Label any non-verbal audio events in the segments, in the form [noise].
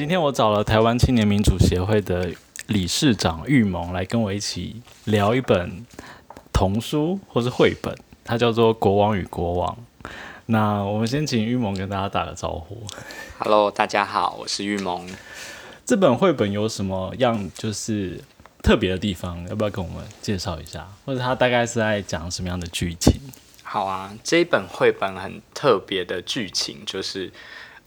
今天我找了台湾青年民主协会的理事长玉萌来跟我一起聊一本童书或是绘本，它叫做《国王与国王》。那我们先请玉萌跟大家打个招呼。Hello，大家好，我是玉萌。这本绘本有什么样就是特别的地方？要不要跟我们介绍一下？或者它大概是在讲什么样的剧情？好啊，这一本绘本很特别的剧情就是，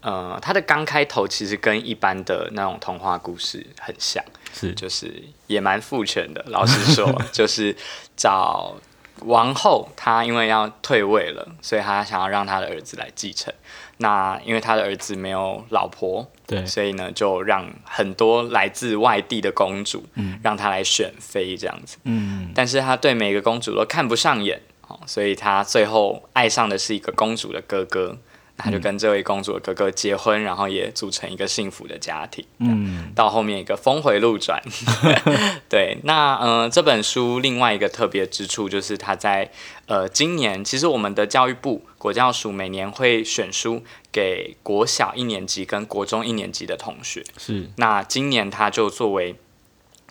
呃，它的刚开头其实跟一般的那种童话故事很像，是就是也蛮父权的。老实说，[laughs] 就是找王后，她因为要退位了，所以她想要让她的儿子来继承。那因为她的儿子没有老婆，对，所以呢，就让很多来自外地的公主，让她来选妃这样子。嗯，但是他对每个公主都看不上眼，哦，所以他最后爱上的是一个公主的哥哥，那他就跟这位公主的哥哥结婚，然后也组成一个幸福的家庭。嗯，到后面一个峰回路转，[laughs] 对，那呃这本书另外一个特别之处就是它在呃今年，其实我们的教育部国教署每年会选书给国小一年级跟国中一年级的同学，是。那今年他就作为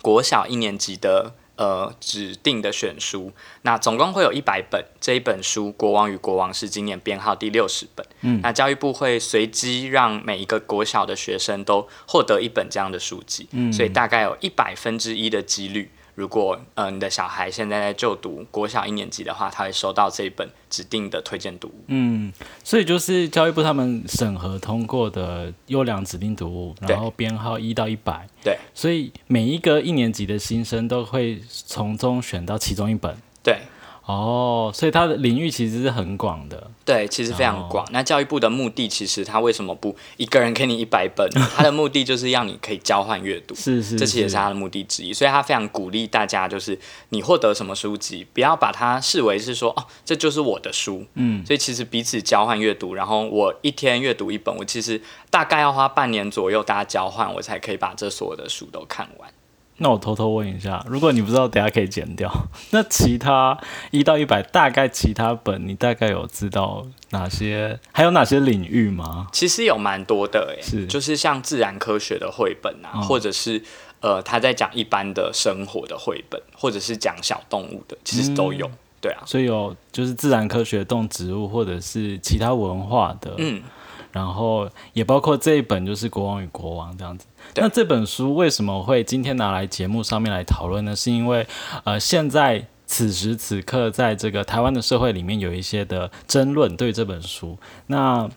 国小一年级的呃指定的选书，那总共会有一百本。这一本书《国王与国王》是今年编号第六十本。嗯那教育部会随机让每一个国小的学生都获得一本这样的书籍，嗯所以大概有一百分之一的几率。如果呃你的小孩现在在就读国小一年级的话，他会收到这一本指定的推荐读物。嗯，所以就是教育部他们审核通过的优良指定读物，然后编号一到一百，对，所以每一个一年级的新生都会从中选到其中一本。对，哦，所以它的领域其实是很广的。对，其实非常广。那教育部的目的，其实他为什么不一个人给你一百本？[laughs] 他的目的就是让你可以交换阅读，是是，这其实也是他的目的之一。所以他非常鼓励大家，就是你获得什么书籍，不要把它视为是说哦，这就是我的书。嗯，所以其实彼此交换阅读，然后我一天阅读一本，我其实大概要花半年左右，大家交换，我才可以把这所有的书都看完。那我偷偷问一下，如果你不知道，等下可以剪掉。[laughs] 那其他一到一百，大概其他本你大概有知道哪些？还有哪些领域吗？其实有蛮多的，诶，是就是像自然科学的绘本啊，哦或者是呃他在讲一般的生活的绘本，或者是讲小动物的，其实都有。嗯对啊，所以有就是自然科学、动植物，或者是其他文化的。嗯，然后也包括这一本就是《国王与国王》这样子。那这本书为什么会今天拿来节目上面来讨论呢？是因为呃，现在此时此刻在这个台湾的社会里面有一些的争论对这本书。那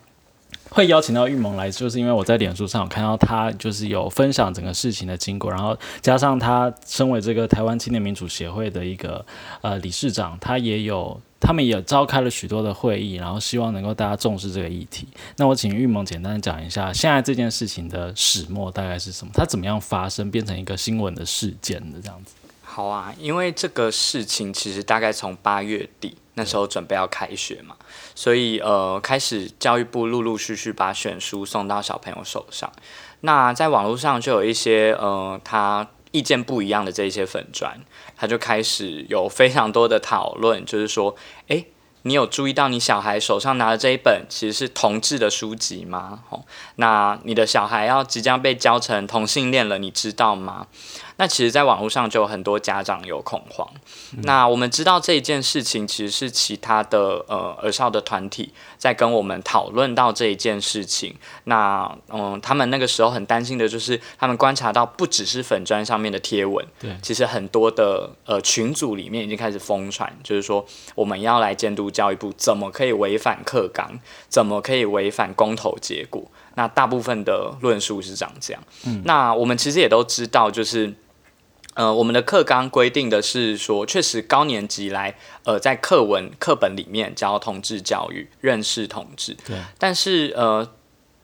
会邀请到玉萌来，就是因为我在脸书上有看到他就是有分享整个事情的经过，然后加上他身为这个台湾青年民主协会的一个呃理事长，他也有他们也召开了许多的会议，然后希望能够大家重视这个议题。那我请玉萌简单讲一下，现在这件事情的始末大概是什么？它怎么样发生，变成一个新闻的事件的这样子？好啊，因为这个事情其实大概从八月底那时候准备要开学嘛，所以呃，开始教育部陆陆续续把选书送到小朋友手上。那在网络上就有一些呃，他意见不一样的这一些粉砖，他就开始有非常多的讨论，就是说，诶，你有注意到你小孩手上拿的这一本其实是同志的书籍吗？哦，那你的小孩要即将被教成同性恋了，你知道吗？那其实，在网络上就有很多家长有恐慌。那我们知道这一件事情，其实是其他的呃儿少的团体在跟我们讨论到这一件事情。那嗯，他们那个时候很担心的就是，他们观察到不只是粉砖上面的贴文，对其实很多的呃群组里面已经开始疯传，就是说我们要来监督教育部怎么可以违反课纲，怎么可以违反公投结果。那大部分的论述是长这样。嗯，那我们其实也都知道，就是。呃，我们的课纲规定的是说，确实高年级来，呃，在课文课本里面教同志教育，认识同志。对。但是呃，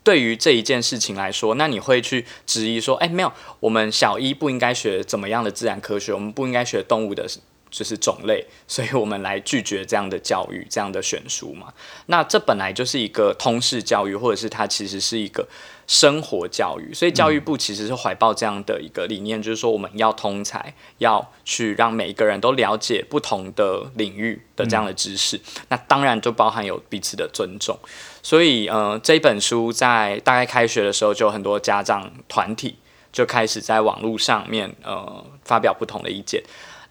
对于这一件事情来说，那你会去质疑说，哎，没有，我们小一不应该学怎么样的自然科学，我们不应该学动物的就是种类，[laughs] 所以我们来拒绝这样的教育，这样的选书嘛。那这本来就是一个通识教育，或者是它其实是一个生活教育，所以教育部其实是怀抱这样的一个理念，就是说我们要通才，要去让每一个人都了解不同的领域的这样的知识。那当然就包含有彼此的尊重。所以，呃，这本书在大概开学的时候，就有很多家长团体就开始在网络上面，呃，发表不同的意见。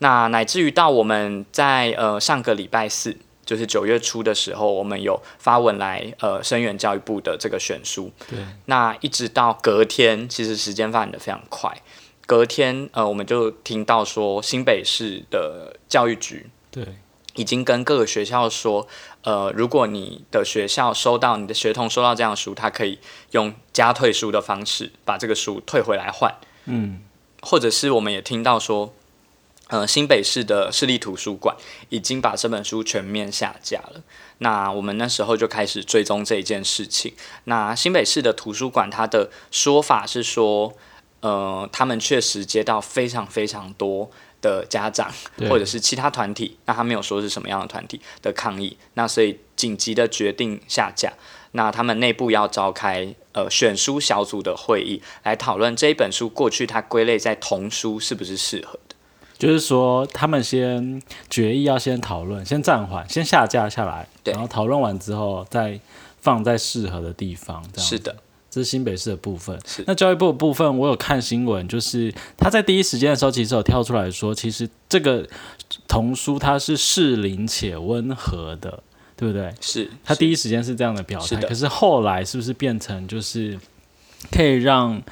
那乃至于到我们在呃上个礼拜四，就是九月初的时候，我们有发文来呃声援教育部的这个选书。对。那一直到隔天，其实时间发展的非常快。隔天呃，我们就听到说新北市的教育局对已经跟各个学校说，呃，如果你的学校收到你的学童收到这样的书，他可以用加退书的方式把这个书退回来换。嗯。或者是我们也听到说。呃，新北市的市立图书馆已经把这本书全面下架了。那我们那时候就开始追踪这一件事情。那新北市的图书馆，它的说法是说，呃，他们确实接到非常非常多的家长或者是其他团体，那他没有说是什么样的团体的抗议。那所以紧急的决定下架。那他们内部要召开呃选书小组的会议，来讨论这一本书过去它归类在童书是不是适合。就是说，他们先决议要先讨论，先暂缓，先下架下来，然后讨论完之后再放在适合的地方。这样是的，这是新北市的部分。是那教育部的部分，我有看新闻，就是他在第一时间的时候，其实有跳出来说，其实这个童书它是适龄且温和的，对不对？是他第一时间是这样的表态，可是后来是不是变成就是可以让？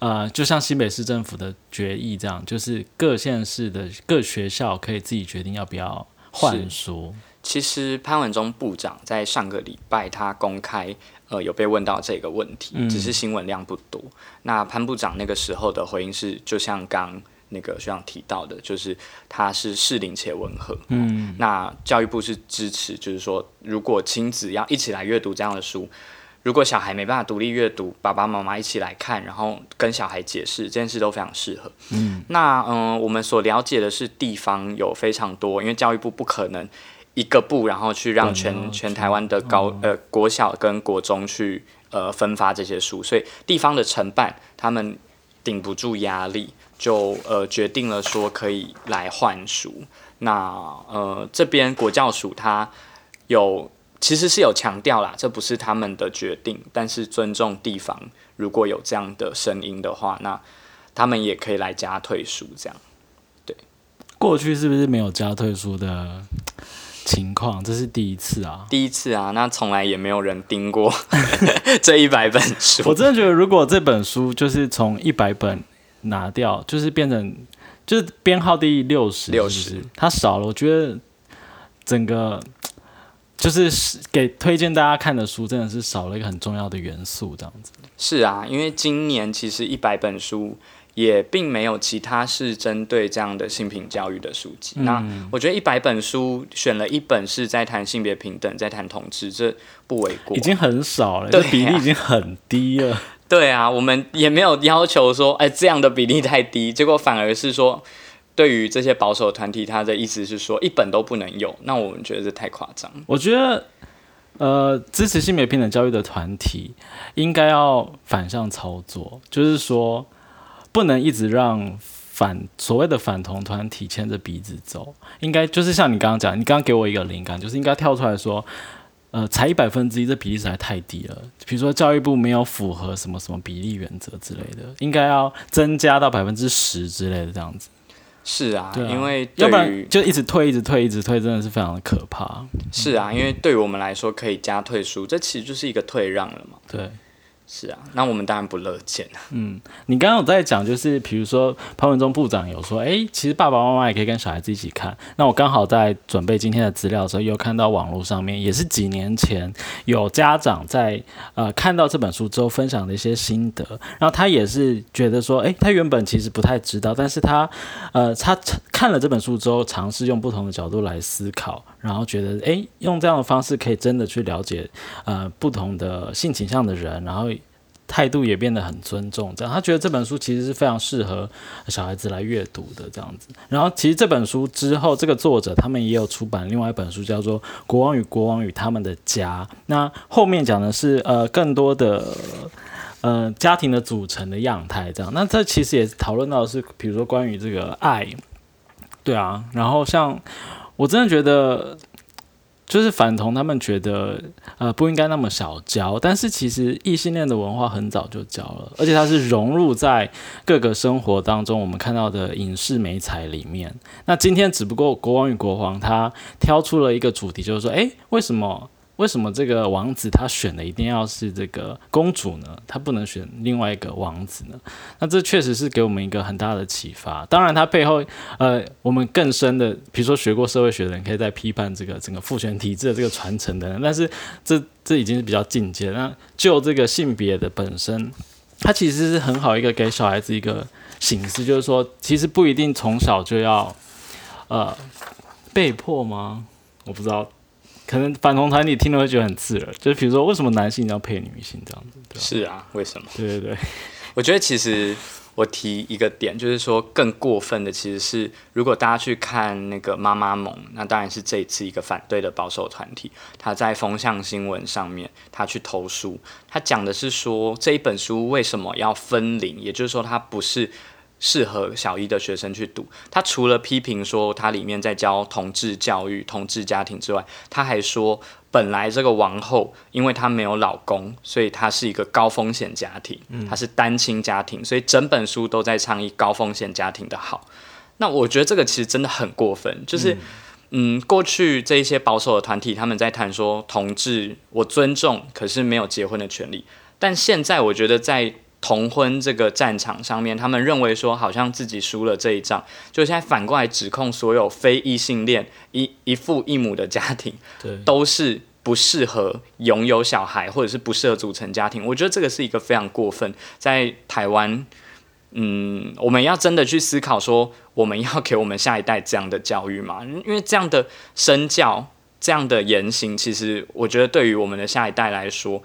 呃，就像新北市政府的决议这样，就是各县市的各学校可以自己决定要不要换书。其实潘文忠部长在上个礼拜他公开，呃，有被问到这个问题，只是新闻量不多。那潘部长那个时候的回应是，就像刚那个学长提到的，就是他是适龄且温和。嗯，那教育部是支持，就是说如果亲子要一起来阅读这样的书。如果小孩没办法独立阅读，爸爸妈妈一起来看，然后跟小孩解释，这件事都非常适合。嗯，那嗯，我们所了解的是，地方有非常多，因为教育部不可能一个部，然后去让全全台湾的高呃国小跟国中去呃分发这些书，所以地方的承办他们顶不住压力，就呃决定了说可以来换书。那呃这边国教署它有。其实是有强调啦，这不是他们的决定，但是尊重地方，如果有这样的声音的话，那他们也可以来加退书，这样。对，过去是不是没有加退书的情况？这是第一次啊，第一次啊，那从来也没有人盯过 [laughs] 这一百本书。我真的觉得，如果这本书就是从一百本拿掉，就是变成就是编号第六十，六十，它少了，我觉得整个。就是给推荐大家看的书，真的是少了一个很重要的元素，这样子。是啊，因为今年其实一百本书也并没有其他是针对这样的性平教育的书籍。那我觉得一百本书选了一本是在谈性别平等，在谈同志，这不为过。已经很少了，这比例已经很低了。对啊，我们也没有要求说，哎，这样的比例太低，结果反而是说。对于这些保守团体，他的意思是说一本都不能有，那我们觉得这太夸张。我觉得，呃，支持性别平等教育的团体应该要反向操作，就是说不能一直让反所谓的反同团体牵着鼻子走，应该就是像你刚刚讲，你刚刚给我一个灵感，就是应该跳出来说，呃，才一百分之一，这比例实在太低了。比如说教育部没有符合什么什么比例原则之类的，应该要增加到百分之十之类的这样子。是啊，因为要不然就一直退，一直退，一直退，真的是非常的可怕。是啊，因为对于我们来说，可以加退书，这其实就是一个退让了嘛。对。是啊，那我们当然不乐见。嗯，你刚刚有在讲，就是比如说潘文忠部长有说，哎，其实爸爸妈妈也可以跟小孩子一起看。那我刚好在准备今天的资料的时候，又看到网络上面也是几年前有家长在呃看到这本书之后分享的一些心得，然后他也是觉得说，哎，他原本其实不太知道，但是他呃他看了这本书之后，尝试用不同的角度来思考，然后觉得，哎，用这样的方式可以真的去了解呃不同的性倾向的人，然后。态度也变得很尊重，这样他觉得这本书其实是非常适合小孩子来阅读的这样子。然后其实这本书之后，这个作者他们也有出版另外一本书，叫做《国王与国王与他们的家》。那后面讲的是呃更多的呃家庭的组成的样态，这样。那这其实也讨论到是，比如说关于这个爱，对啊。然后像我真的觉得。就是反同，他们觉得呃不应该那么小教，但是其实异性恋的文化很早就教了，而且它是融入在各个生活当中，我们看到的影视美彩里面。那今天只不过国王与国王他挑出了一个主题，就是说，诶，为什么？为什么这个王子他选的一定要是这个公主呢？他不能选另外一个王子呢？那这确实是给我们一个很大的启发。当然，他背后呃，我们更深的，比如说学过社会学的人，可以在批判这个整个父权体制的这个传承的人。但是这这已经是比较进阶。那就这个性别的本身，它其实是很好一个给小孩子一个醒思，就是说，其实不一定从小就要呃被迫吗？我不知道。可能反同团体听了会觉得很刺耳，就是比如说，为什么男性要配女性这样子？是啊，为什么？对对对，[laughs] 我觉得其实我提一个点，就是说更过分的其实是，如果大家去看那个妈妈盟，那当然是这一次一个反对的保守团体，他在风向新闻上面他去投书，他讲的是说这一本书为什么要分龄，也就是说它不是。适合小一的学生去读。他除了批评说他里面在教同志教育、同志家庭之外，他还说本来这个王后因为她没有老公，所以她是一个高风险家庭，她是单亲家庭，所以整本书都在倡议高风险家庭的好。那我觉得这个其实真的很过分，就是嗯，过去这一些保守的团体他们在谈说同志，我尊重，可是没有结婚的权利。但现在我觉得在同婚这个战场上面，他们认为说好像自己输了这一仗，就现在反过来指控所有非异性恋一一父一母的家庭，对，都是不适合拥有小孩，或者是不适合组成家庭。我觉得这个是一个非常过分。在台湾，嗯，我们要真的去思考说，我们要给我们下一代这样的教育吗？因为这样的身教、这样的言行，其实我觉得对于我们的下一代来说。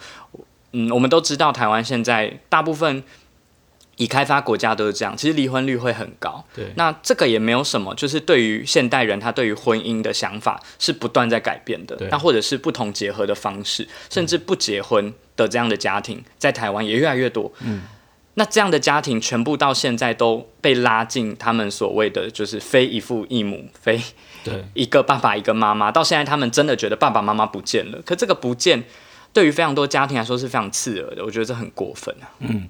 嗯，我们都知道台湾现在大部分已开发国家都是这样，其实离婚率会很高。对，那这个也没有什么，就是对于现代人他对于婚姻的想法是不断在改变的。那或者是不同结合的方式，甚至不结婚的这样的家庭，在台湾也越来越多。嗯，那这样的家庭全部到现在都被拉进他们所谓的就是非一父一母，非对一个爸爸一个妈妈，到现在他们真的觉得爸爸妈妈不见了。可这个不见。对于非常多家庭来说是非常刺耳的，我觉得这很过分啊。嗯，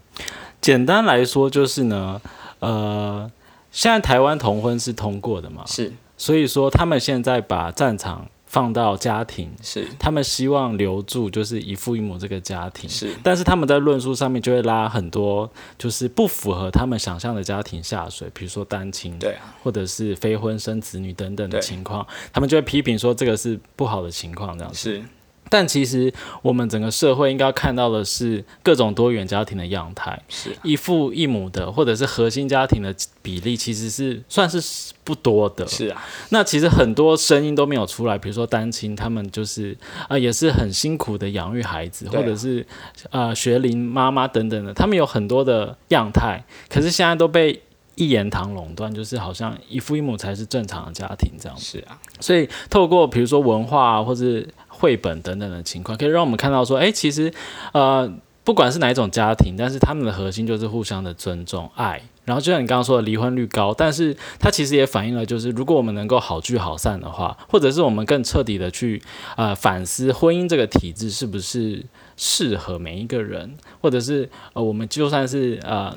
简单来说就是呢，呃，现在台湾同婚是通过的嘛？是，所以说他们现在把战场放到家庭，是，他们希望留住就是一父一母这个家庭，是，但是他们在论述上面就会拉很多就是不符合他们想象的家庭下水，比如说单亲，对啊，或者是非婚生子女等等的情况，他们就会批评说这个是不好的情况，这样子是。但其实我们整个社会应该看到的是各种多元家庭的样态，是。一父一母的，或者是核心家庭的比例，其实是算是不多的。是啊，那其实很多声音都没有出来，比如说单亲，他们就是啊，也是很辛苦的养育孩子，或者是呃学龄妈妈等等的，他们有很多的样态，可是现在都被一言堂垄断，就是好像一父一母才是正常的家庭这样。是啊，所以透过比如说文化或者绘本等等的情况，可以让我们看到说，哎，其实，呃，不管是哪一种家庭，但是他们的核心就是互相的尊重、爱。然后就像你刚刚说的，离婚率高，但是它其实也反映了，就是如果我们能够好聚好散的话，或者是我们更彻底的去呃反思婚姻这个体制是不是适合每一个人，或者是呃我们就算是呃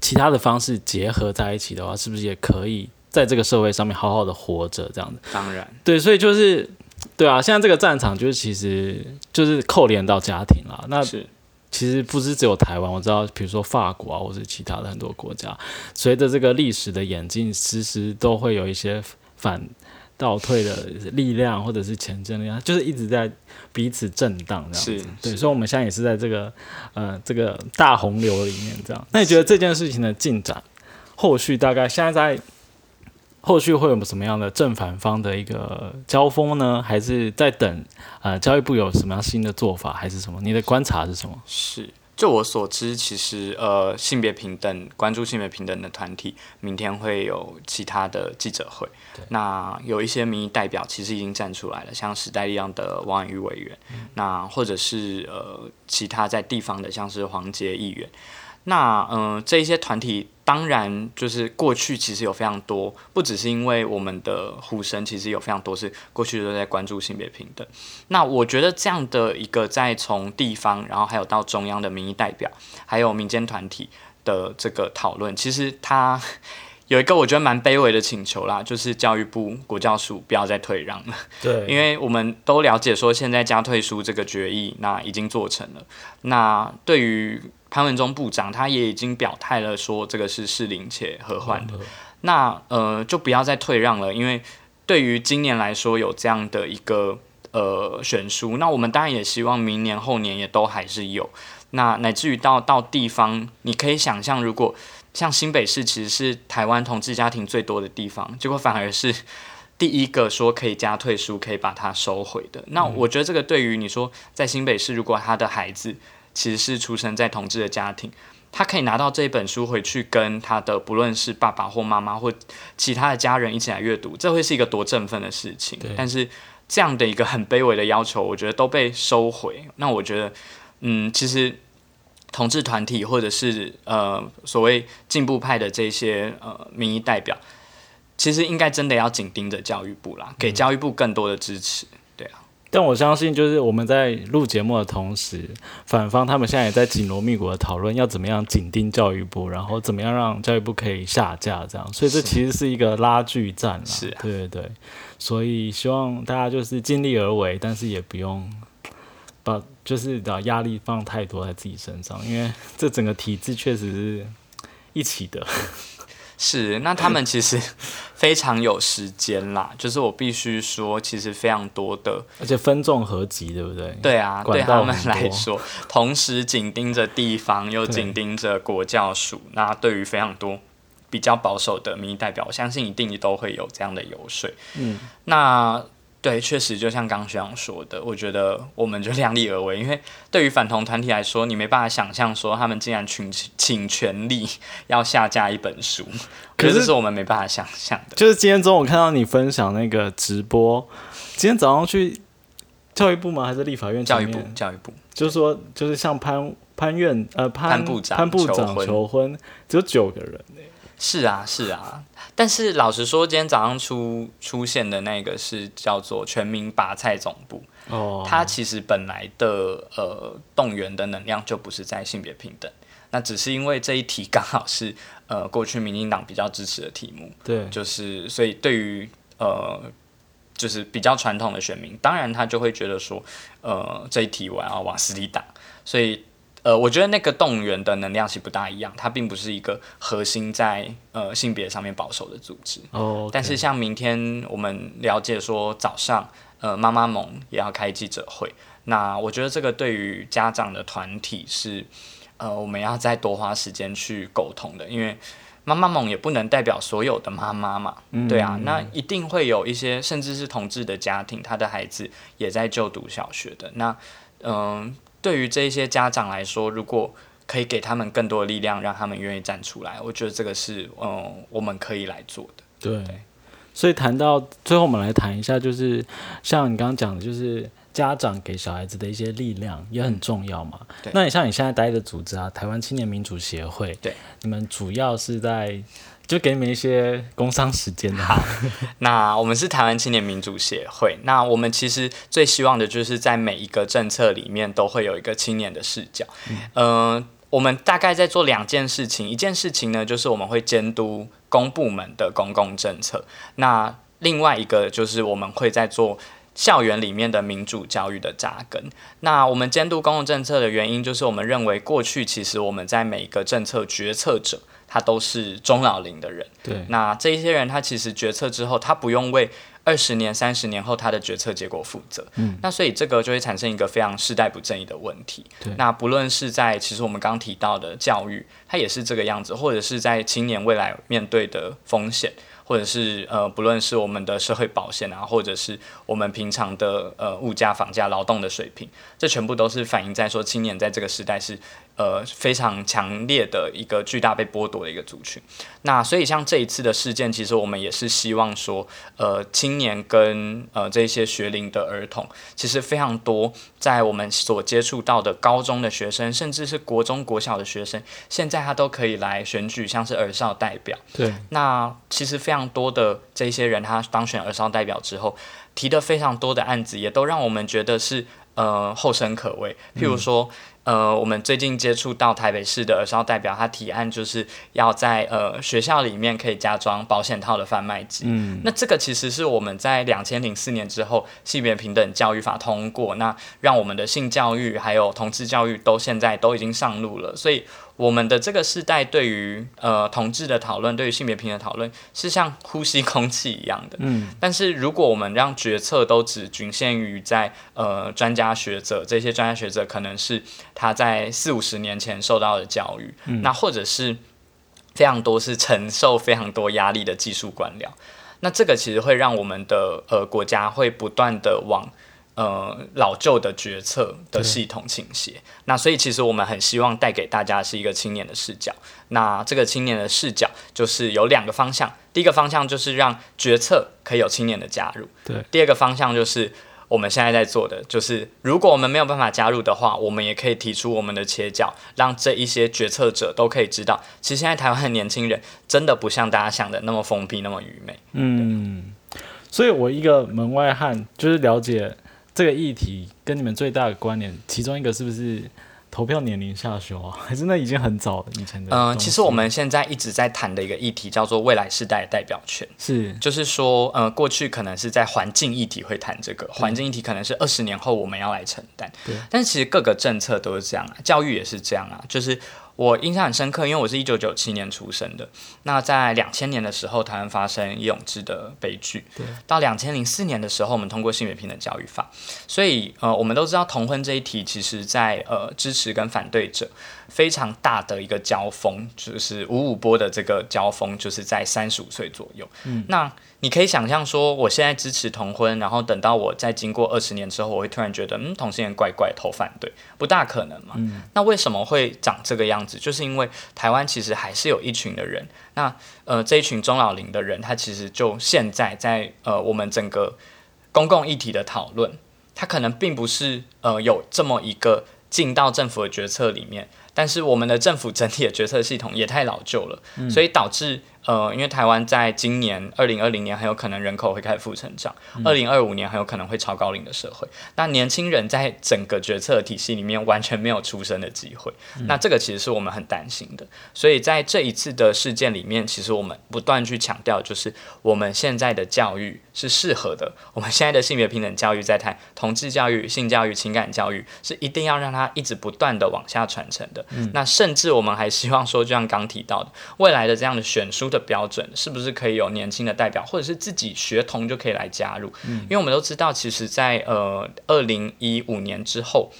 其他的方式结合在一起的话，是不是也可以在这个社会上面好好的活着？这样子，当然，对，所以就是。对啊，现在这个战场就是其实就是扣连到家庭了。那是其实不是只有台湾，我知道，比如说法国啊，或是其他的很多国家，随着这个历史的演进，时时都会有一些反倒退的力量，或者是前进力量，就是一直在彼此震荡这样子。对，所以我们现在也是在这个呃这个大洪流里面这样。那你觉得这件事情的进展，后续大概现在在？后续会有什么样的正反方的一个交锋呢？还是在等呃教育部有什么样新的做法，还是什么？你的观察是什么？是就我所知，其实呃性别平等、关注性别平等的团体，明天会有其他的记者会。那有一些民意代表其实已经站出来了，像时代力量的王婉瑜委员，那或者是呃其他在地方的，像是黄杰议员。那嗯，这一些团体当然就是过去其实有非常多，不只是因为我们的呼声，其实有非常多是过去都在关注性别平等。那我觉得这样的一个在从地方，然后还有到中央的民意代表，还有民间团体的这个讨论，其实它有一个我觉得蛮卑微的请求啦，就是教育部国教署不要再退让了。对，[laughs] 因为我们都了解说，现在加退书这个决议那已经做成了，那对于潘文忠部长他也已经表态了，说这个是适龄且和缓的。那呃，就不要再退让了，因为对于今年来说有这样的一个呃悬殊，那我们当然也希望明年后年也都还是有。那乃至于到到地方，你可以想象，如果像新北市其实是台湾同志家庭最多的地方，结果反而是第一个说可以加退书，可以把它收回的。那我觉得这个对于你说在新北市，如果他的孩子。其实是出生在同志的家庭，他可以拿到这一本书回去，跟他的不论是爸爸或妈妈或其他的家人一起来阅读，这会是一个多振奋的事情。但是这样的一个很卑微的要求，我觉得都被收回。那我觉得，嗯，其实同志团体或者是呃所谓进步派的这些呃民意代表，其实应该真的要紧盯着教育部啦，给教育部更多的支持。但我相信，就是我们在录节目的同时，反方他们现在也在紧锣密鼓的讨论要怎么样紧盯教育部，然后怎么样让教育部可以下架，这样。所以这其实是一个拉锯战了。是，对对对。所以希望大家就是尽力而为，但是也不用把就是把压力放太多在自己身上，因为这整个体制确实是一起的。是，那他们其实非常有时间啦。就是我必须说，其实非常多的，而且分众合集，对不对？对啊，对他们来说，同时紧盯着地方，又紧盯着国教署。那对于非常多比较保守的民意代表，我相信一定都会有这样的游说。嗯，那。对，确实就像刚学长说的，我觉得我们就 [laughs] 量力而为，因为对于反同团体来说，你没办法想象说他们竟然请请权力要下架一本书，可是是我们没办法想象的。就是今天中午看到你分享那个直播，今天早上去教育部吗？还是立法院？教育部，教育部，就是说，就是像潘潘院呃潘部长潘部长求婚，只有九个人是啊，是啊。但是老实说，今天早上出出现的那个是叫做全民拔菜总部。哦，它其实本来的呃动员的能量就不是在性别平等，那只是因为这一题刚好是呃过去民进党比较支持的题目。对，就是所以对于呃就是比较传统的选民，当然他就会觉得说，呃这一题我要往死里打，所以。呃，我觉得那个动员的能量是不大一样，它并不是一个核心在呃性别上面保守的组织。哦。但是像明天我们了解说早上呃妈妈盟也要开记者会，那我觉得这个对于家长的团体是呃我们要再多花时间去沟通的，因为妈妈盟也不能代表所有的妈妈嘛。嗯。对啊，那一定会有一些甚至是同志的家庭，他的孩子也在就读小学的那嗯。对于这一些家长来说，如果可以给他们更多的力量，让他们愿意站出来，我觉得这个是嗯我们可以来做的。对，所以谈到最后，我们来谈一下，就是像你刚刚讲的，就是家长给小孩子的一些力量也很重要嘛。对，那你像你现在待的组织啊，台湾青年民主协会，对，你们主要是在。就给你们一些工商时间哈，那我们是台湾青年民主协会。那我们其实最希望的就是在每一个政策里面都会有一个青年的视角。嗯，我们大概在做两件事情，一件事情呢就是我们会监督公部门的公共政策。那另外一个就是我们会在做校园里面的民主教育的扎根。那我们监督公共政策的原因，就是我们认为过去其实我们在每一个政策决策者。他都是中老龄的人，对。那这一些人，他其实决策之后，他不用为二十年、三十年后他的决策结果负责。嗯。那所以这个就会产生一个非常世代不正义的问题。对。那不论是在其实我们刚提到的教育，它也是这个样子，或者是在青年未来面对的风险，或者是呃，不论是我们的社会保险啊，或者是我们平常的呃物价、房价、劳动的水平，这全部都是反映在说青年在这个时代是。呃，非常强烈的一个巨大被剥夺的一个族群。那所以像这一次的事件，其实我们也是希望说，呃，青年跟呃这些学龄的儿童，其实非常多，在我们所接触到的高中的学生，甚至是国中、国小的学生，现在他都可以来选举，像是儿少代表。对。那其实非常多的这些人，他当选儿少代表之后，提的非常多的案子，也都让我们觉得是呃后生可畏。譬如说。呃，我们最近接触到台北市的儿少代表，他提案就是要在呃学校里面可以加装保险套的贩卖机。嗯，那这个其实是我们在两千零四年之后性别平等教育法通过，那让我们的性教育还有同志教育都现在都已经上路了，所以。我们的这个世代对于呃同志的讨论，对于性别平等讨论，是像呼吸空气一样的。嗯。但是如果我们让决策都只局限于在呃专家学者，这些专家学者可能是他在四五十年前受到的教育，那或者是非常多是承受非常多压力的技术官僚，那这个其实会让我们的呃国家会不断的往。呃，老旧的决策的系统倾斜，那所以其实我们很希望带给大家是一个青年的视角。那这个青年的视角就是有两个方向，第一个方向就是让决策可以有青年的加入，对。第二个方向就是我们现在在做的，就是如果我们没有办法加入的话，我们也可以提出我们的切角，让这一些决策者都可以知道，其实现在台湾的年轻人真的不像大家想的那么封闭、那么愚昧。嗯，所以我一个门外汉就是了解。这个议题跟你们最大的关联，其中一个是不是投票年龄下修啊？[laughs] 还是那已经很早了以前的？嗯，其实我们现在一直在谈的一个议题叫做未来世代代表权，是，就是说，呃，过去可能是在环境议题会谈这个，环境议题可能是二十年后我们要来承担，对。但是其实各个政策都是这样啊，教育也是这样啊，就是。我印象很深刻，因为我是一九九七年出生的。那在两千年的时候，台湾发生叶永志的悲剧。对。到两千零四年的时候，我们通过性别平等教育法。所以，呃，我们都知道同婚这一题，其实在呃支持跟反对者非常大的一个交锋，就是五五波的这个交锋，就是在三十五岁左右。嗯。那你可以想象说，我现在支持同婚，然后等到我再经过二十年之后，我会突然觉得，嗯，同性恋怪怪，投反对，不大可能嘛。嗯。那为什么会长这个样子？就是因为台湾其实还是有一群的人，那呃这一群中老龄的人，他其实就现在在呃我们整个公共议题的讨论，他可能并不是呃有这么一个进到政府的决策里面，但是我们的政府整体的决策系统也太老旧了，所以导致。呃，因为台湾在今年二零二零年很有可能人口会开始负成长，二零二五年很有可能会超高龄的社会。那年轻人在整个决策体系里面完全没有出生的机会，那这个其实是我们很担心的。所以在这一次的事件里面，其实我们不断去强调，就是我们现在的教育是适合的。我们现在的性别平等教育在谈同志教育、性教育、情感教育，是一定要让它一直不断的往下传承的。[laughs] 那甚至我们还希望说，就像刚提到的，未来的这样的选书的。的标准是不是可以有年轻的代表，或者是自己学童就可以来加入？嗯，因为我们都知道，其实，在呃二零一五年之后，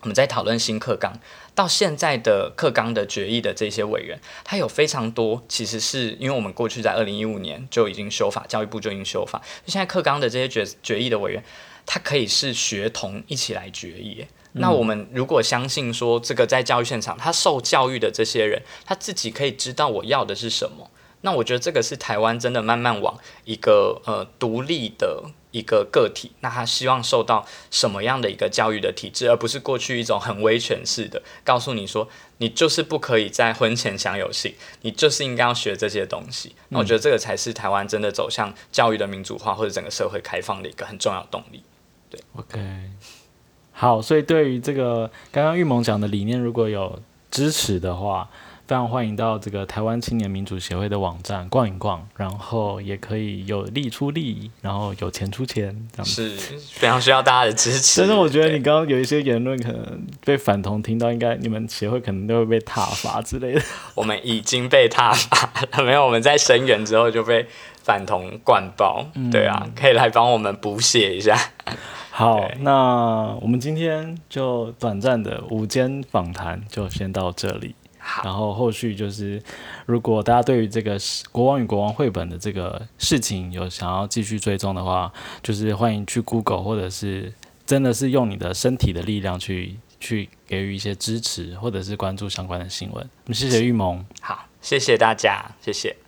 我们在讨论新课纲，到现在的课纲的决议的这些委员，他有非常多，其实是因为我们过去在二零一五年就已经修法，教育部就已经修法，现在课纲的这些决决议的委员，他可以是学童一起来决议。那我们如果相信说，这个在教育现场，他受教育的这些人，他自己可以知道我要的是什么。那我觉得这个是台湾真的慢慢往一个呃独立的一个个体，那他希望受到什么样的一个教育的体制，而不是过去一种很威权式的告诉你说，你就是不可以在婚前享有性，你就是应该要学这些东西。那我觉得这个才是台湾真的走向教育的民主化或者整个社会开放的一个很重要动力。对，OK，好，所以对于这个刚刚玉萌讲的理念，如果有支持的话。非常欢迎到这个台湾青年民主协会的网站逛一逛，然后也可以有力出力，然后有钱出钱，这样是非常需要大家的支持。但是我觉得你刚刚有一些言论可能被反同听到，应该你们协会可能都会被踏伐之类的。[laughs] 我们已经被踏伐了，[laughs] 没有？我们在声援之后就被反同灌爆。对啊，可以来帮我们补写一下。[laughs] 好，那我们今天就短暂的午间访谈就先到这里。好，然后后续就是，如果大家对于这个《国王与国王》绘本的这个事情有想要继续追踪的话，就是欢迎去 Google，或者是真的是用你的身体的力量去去给予一些支持，或者是关注相关的新闻。我们谢谢玉萌。好，谢谢大家，谢谢。